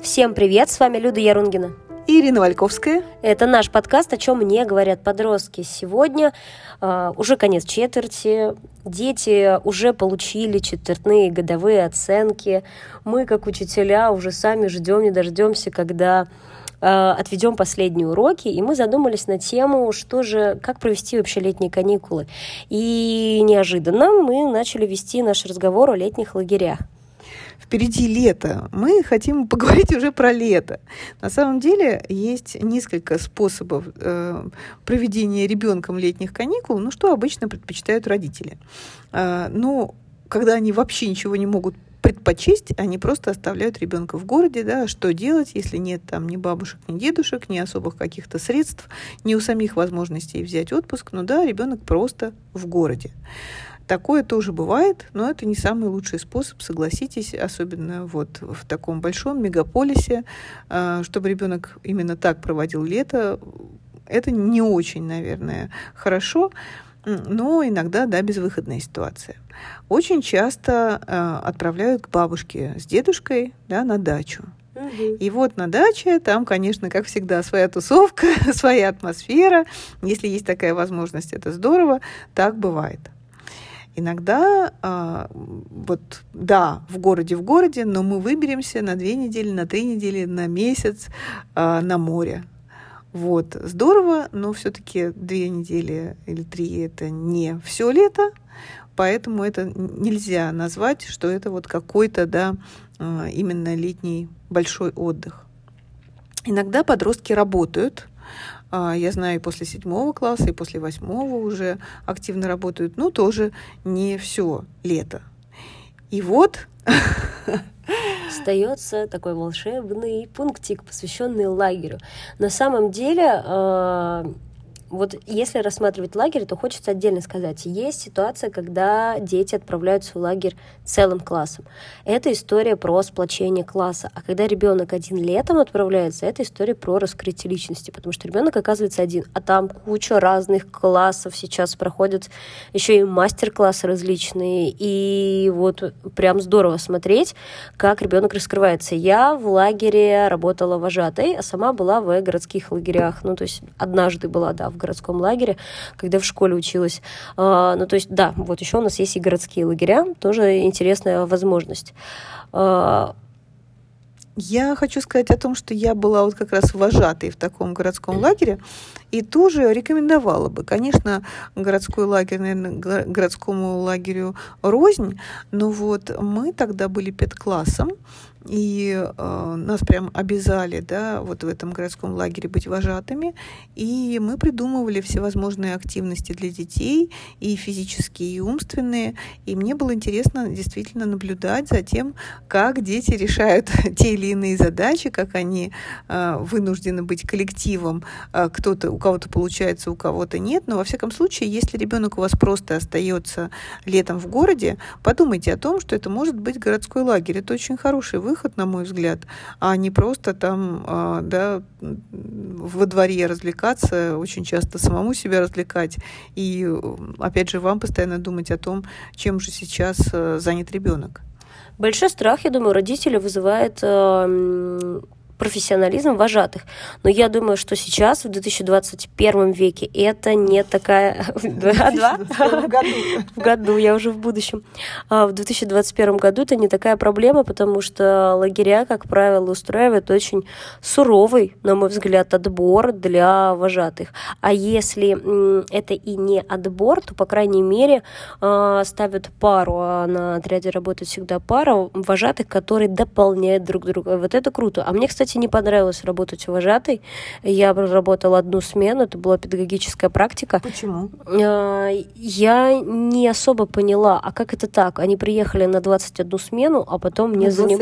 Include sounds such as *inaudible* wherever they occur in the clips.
Всем привет, с вами Люда Ярунгина. И Ирина Вальковская. Это наш подкаст «О чем мне говорят подростки». Сегодня э, уже конец четверти, дети уже получили четвертные годовые оценки. Мы, как учителя, уже сами ждем, не дождемся, когда э, отведем последние уроки, и мы задумались на тему, что же, как провести вообще летние каникулы. И неожиданно мы начали вести наш разговор о летних лагерях впереди лето. Мы хотим *laughs* поговорить уже про лето. На самом деле есть несколько способов э, проведения ребенком летних каникул, ну что обычно предпочитают родители. Э, ну, когда они вообще ничего не могут предпочесть, они просто оставляют ребенка в городе, да, что делать, если нет там ни бабушек, ни дедушек, ни особых каких-то средств, ни у самих возможностей взять отпуск, ну да, ребенок просто в городе. Такое тоже бывает, но это не самый лучший способ, согласитесь, особенно вот в таком большом мегаполисе, а, чтобы ребенок именно так проводил лето. Это не очень, наверное, хорошо, но иногда, да, безвыходная ситуация. Очень часто э, отправляют к бабушке с дедушкой да, на дачу. И вот на даче там, конечно, как всегда, своя тусовка, *laughs* своя атмосфера. Если есть такая возможность, это здорово. Так бывает. Иногда, а, вот, да, в городе, в городе, но мы выберемся на две недели, на три недели, на месяц а, на море. Вот, здорово, но все-таки две недели или три это не все лето, поэтому это нельзя назвать, что это вот какой-то, да, а, именно летний большой отдых. Иногда подростки работают, а, я знаю, и после седьмого класса, и после восьмого уже активно работают. Ну, тоже не все лето. И вот *laughs* остается такой волшебный пунктик, посвященный лагерю. На самом деле а, вот если рассматривать лагерь, то хочется отдельно сказать, есть ситуация, когда дети отправляются в лагерь целым классом. Это история про сплочение класса. А когда ребенок один летом отправляется, это история про раскрытие личности, потому что ребенок оказывается один, а там куча разных классов сейчас проходят, еще и мастер-классы различные, и вот прям здорово смотреть, как ребенок раскрывается. Я в лагере работала вожатой, а сама была в городских лагерях, ну то есть однажды была, да, в городском лагере, когда в школе училась. А, ну, то есть, да, вот еще у нас есть и городские лагеря, тоже интересная возможность. А, я хочу сказать о том, что я была вот как раз вожатой в таком городском лагере и тоже рекомендовала бы. Конечно, городской лагерь, наверное, городскому лагерю рознь, но вот мы тогда были педклассом, и э, нас прям обязали, да, вот в этом городском лагере быть вожатыми, и мы придумывали всевозможные активности для детей, и физические, и умственные, и мне было интересно действительно наблюдать за тем, как дети решают *laughs* те или иные задачи, как они э, вынуждены быть коллективом, э, кто-то, кого-то получается, у кого-то нет, но во всяком случае, если ребенок у вас просто остается летом в городе, подумайте о том, что это может быть городской лагерь, это очень хороший выход, на мой взгляд, а не просто там, а, да, во дворе развлекаться, очень часто самому себя развлекать. И, опять же, вам постоянно думать о том, чем же сейчас э, занят ребенок. Большой страх, я думаю, родители вызывает э, профессионализм вожатых. Но я думаю, что сейчас, в 2021 веке, это не такая... *laughs* *laughs* *laughs* В году, я уже в будущем. А в 2021 году это не такая проблема, потому что лагеря, как правило, устраивают очень суровый, на мой взгляд, отбор для вожатых. А если это и не отбор, то, по крайней мере, а, ставят пару, а на отряде работает всегда пара вожатых, которые дополняют друг друга. Вот это круто. А мне, кстати, кстати, не понравилось работать вожатой. Я работала одну смену, это была педагогическая практика. Почему? А, я не особо поняла, а как это так? Они приехали на 21 смену, а потом мне за ним...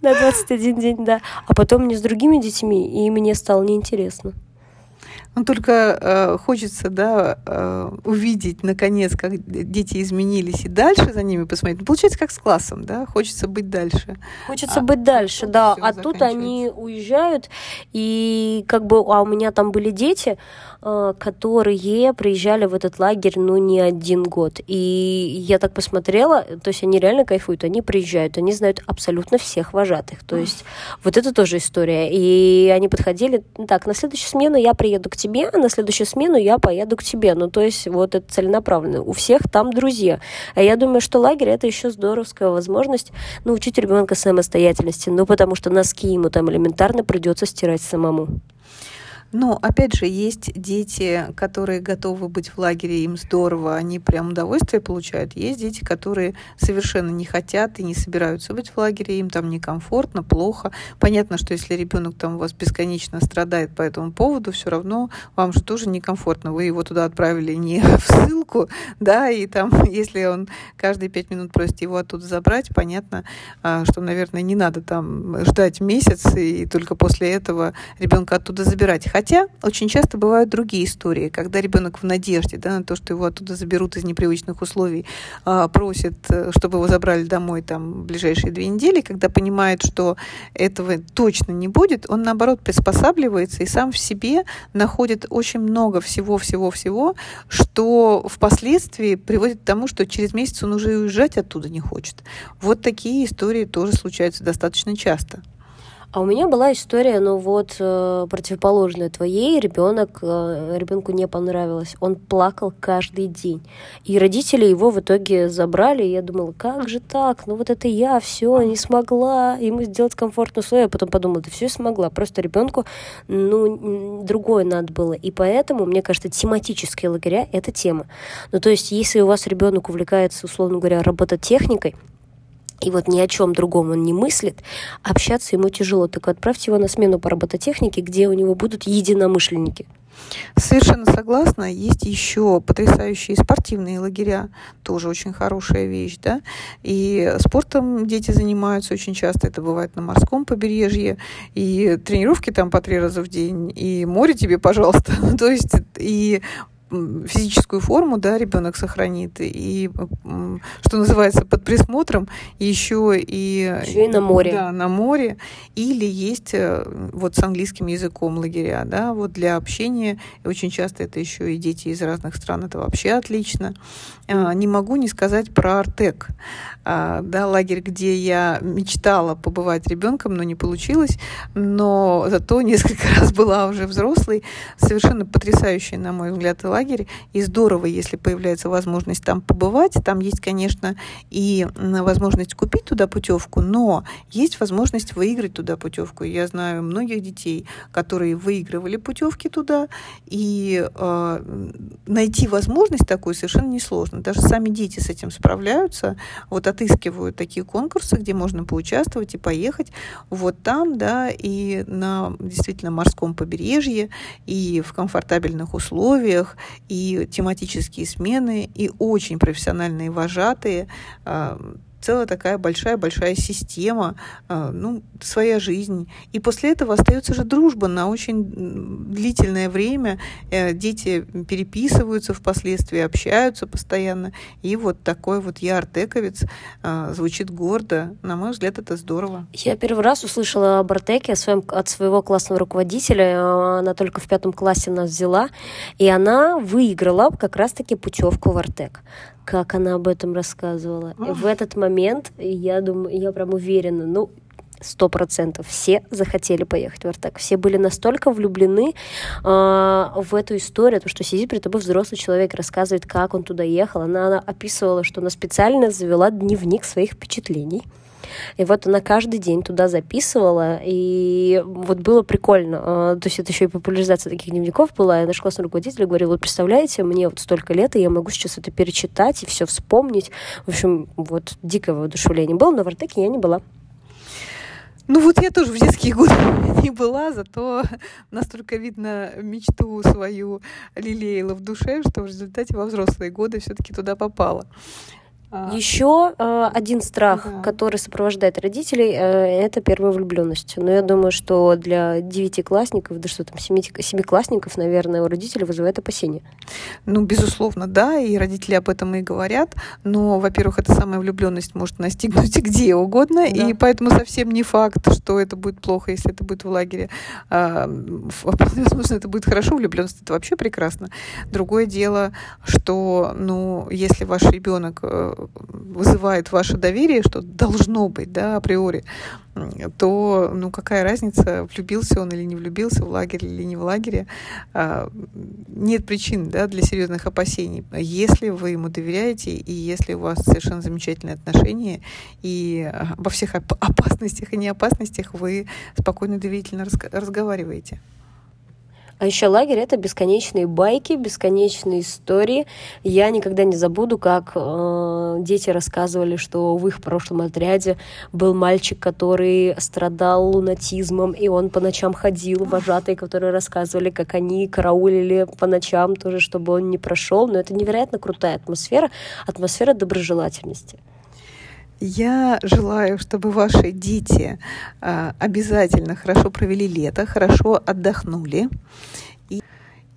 На 21 *laughs* день, да. А потом мне с другими детьми, и мне стало неинтересно. Ну, только э, хочется, да, э, увидеть, наконец, как дети изменились и дальше за ними посмотреть. Ну, получается, как с классом, да, хочется быть дальше. Хочется а, быть дальше, да. А тут они уезжают, и как бы, а у меня там были дети, э, которые приезжали в этот лагерь, ну, не один год. И я так посмотрела, то есть они реально кайфуют, они приезжают, они знают абсолютно всех вожатых. То есть вот это тоже история. И они подходили, так, на следующую смену я приеду к тебе, а на следующую смену я поеду к тебе. Ну, то есть вот это целенаправленно. У всех там друзья. А я думаю, что лагерь это еще здоровская возможность научить ребенка самостоятельности. Ну, потому что носки ему там элементарно придется стирать самому. Но, опять же, есть дети, которые готовы быть в лагере, им здорово, они прям удовольствие получают. Есть дети, которые совершенно не хотят и не собираются быть в лагере, им там некомфортно, плохо. Понятно, что если ребенок там у вас бесконечно страдает по этому поводу, все равно вам же тоже некомфортно. Вы его туда отправили не *laughs* в ссылку, да, и там, *laughs* если он каждые пять минут просит его оттуда забрать, понятно, а, что, наверное, не надо там ждать месяц и только после этого ребенка оттуда забирать Хотя очень часто бывают другие истории, когда ребенок в надежде да, на то, что его оттуда заберут из непривычных условий, а, просит, э, чтобы его забрали домой там, в ближайшие две недели, когда понимает, что этого точно не будет, он наоборот приспосабливается и сам в себе находит очень много всего-всего-всего, что впоследствии приводит к тому, что через месяц он уже уезжать оттуда не хочет. Вот такие истории тоже случаются достаточно часто. А у меня была история, ну вот, э, противоположная твоей. Ребенок, э, ребенку не понравилось. Он плакал каждый день. И родители его в итоге забрали. И я думала, как же так? Ну вот это я, все, не смогла ему сделать комфортные условия. А потом подумала, да все смогла. Просто ребенку, ну, другое надо было. И поэтому, мне кажется, тематические лагеря — это тема. Ну, то есть, если у вас ребенок увлекается, условно говоря, робототехникой, и вот ни о чем другом он не мыслит, общаться ему тяжело. Так отправьте его на смену по робототехнике, где у него будут единомышленники. Совершенно согласна. Есть еще потрясающие спортивные лагеря, тоже очень хорошая вещь, да. И спортом дети занимаются очень часто, это бывает на морском побережье, и тренировки там по три раза в день, и море тебе, пожалуйста. *laughs* То есть и физическую форму, да, ребенок сохранит, и, что называется, под присмотром еще и... Еще и на море. Да, на море. Или есть э, вот с английским языком лагеря, да, вот для общения. Очень часто это еще и дети из разных стран, это вообще отлично. А, не могу не сказать про Артек, а, да, лагерь, где я мечтала побывать ребенком, но не получилось, но зато несколько *laughs* раз была уже взрослой. Совершенно потрясающий, на мой взгляд, лагерь лагерь, и здорово, если появляется возможность там побывать. Там есть, конечно, и возможность купить туда путевку, но есть возможность выиграть туда путевку. Я знаю многих детей, которые выигрывали путевки туда, и э, найти возможность такую совершенно несложно. Даже сами дети с этим справляются, вот отыскивают такие конкурсы, где можно поучаствовать и поехать вот там, да, и на действительно морском побережье, и в комфортабельных условиях, и тематические смены, и очень профессиональные вожатые, а, целая такая большая-большая система, а, ну, своя жизнь. И после этого остается же дружба на очень длительное время. Э, дети переписываются впоследствии, общаются постоянно. И вот такой вот я артековец а, звучит гордо. На мой взгляд, это здорово. Я первый раз услышала об Артеке от своего классного руководителя. Она только в пятом классе нас взяла. И она выиграла как раз-таки путевку в Артек как она об этом рассказывала. И в этот момент я думаю, я прям уверена, ну, сто процентов все захотели поехать в Артек. Все были настолько влюблены э, в эту историю, то, что сидит перед тобой взрослый человек, рассказывает, как он туда ехал. Она, она описывала, что она специально завела дневник своих впечатлений. И вот она каждый день туда записывала, и вот было прикольно. А, то есть это еще и популяризация таких дневников была. Я наш классный руководитель говорил, вот представляете, мне вот столько лет, и я могу сейчас это перечитать и все вспомнить. В общем, вот дикое воодушевление было, но в Артеке я не была. Ну вот я тоже в детские годы *laughs* не была, зато настолько видно мечту свою лелеяла в душе, что в результате во взрослые годы все-таки туда попала. А... Еще э, один страх, да. который сопровождает родителей, э, это первая влюбленность. Но я думаю, что для девятиклассников, да что там, семиклассников, наверное, у родителей вызывает опасения. Ну, безусловно, да, и родители об этом и говорят. Но, во-первых, эта самая влюбленность может настигнуть *laughs* где угодно, да. и поэтому совсем не факт, что это будет плохо, если это будет в лагере. А, *laughs* возможно, это будет хорошо, влюбленность это вообще прекрасно. Другое дело, что, ну, если ваш ребенок э, вызывает ваше доверие, что должно быть, да, априори, то, ну, какая разница, влюбился он или не влюбился, в лагере или не в лагере. А, нет причин, да, для серьезных опасений. Если вы ему доверяете, и если у вас совершенно замечательные отношения, и во всех опасностях и неопасностях вы спокойно, доверительно разговариваете. А еще лагерь это бесконечные байки, бесконечные истории. Я никогда не забуду, как э, дети рассказывали, что в их прошлом отряде был мальчик, который страдал лунатизмом, и он по ночам ходил, вожатые, которые рассказывали, как они караулили по ночам тоже, чтобы он не прошел. Но это невероятно крутая атмосфера, атмосфера доброжелательности. Я желаю, чтобы ваши дети а, обязательно хорошо провели лето, хорошо отдохнули. И,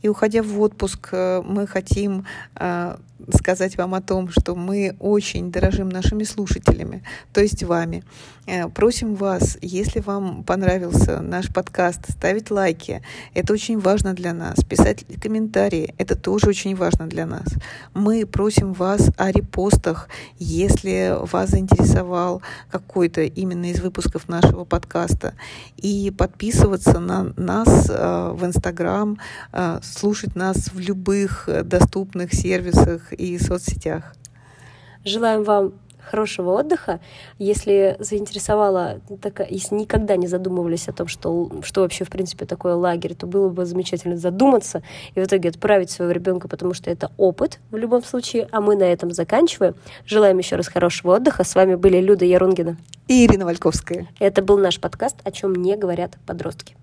и уходя в отпуск, э, мы хотим а, сказать вам о том, что мы очень дорожим нашими слушателями, то есть вами. Э, просим вас, если вам понравился наш подкаст, ставить лайки. Это очень важно для нас. Писать комментарии. Это тоже очень важно для нас. Мы просим вас о репостах, если вас заинтересовал какой-то именно из выпусков нашего подкаста. И подписываться на нас э, в Инстаграм, э, слушать нас в любых доступных сервисах и соцсетях. Желаем вам хорошего отдыха. Если заинтересовало, так, если никогда не задумывались о том, что, что вообще в принципе такое лагерь, то было бы замечательно задуматься и в итоге отправить своего ребенка, потому что это опыт в любом случае. А мы на этом заканчиваем. Желаем еще раз хорошего отдыха. С вами были Люда Ярунгина и Ирина Вальковская. Это был наш подкаст «О чем не говорят подростки».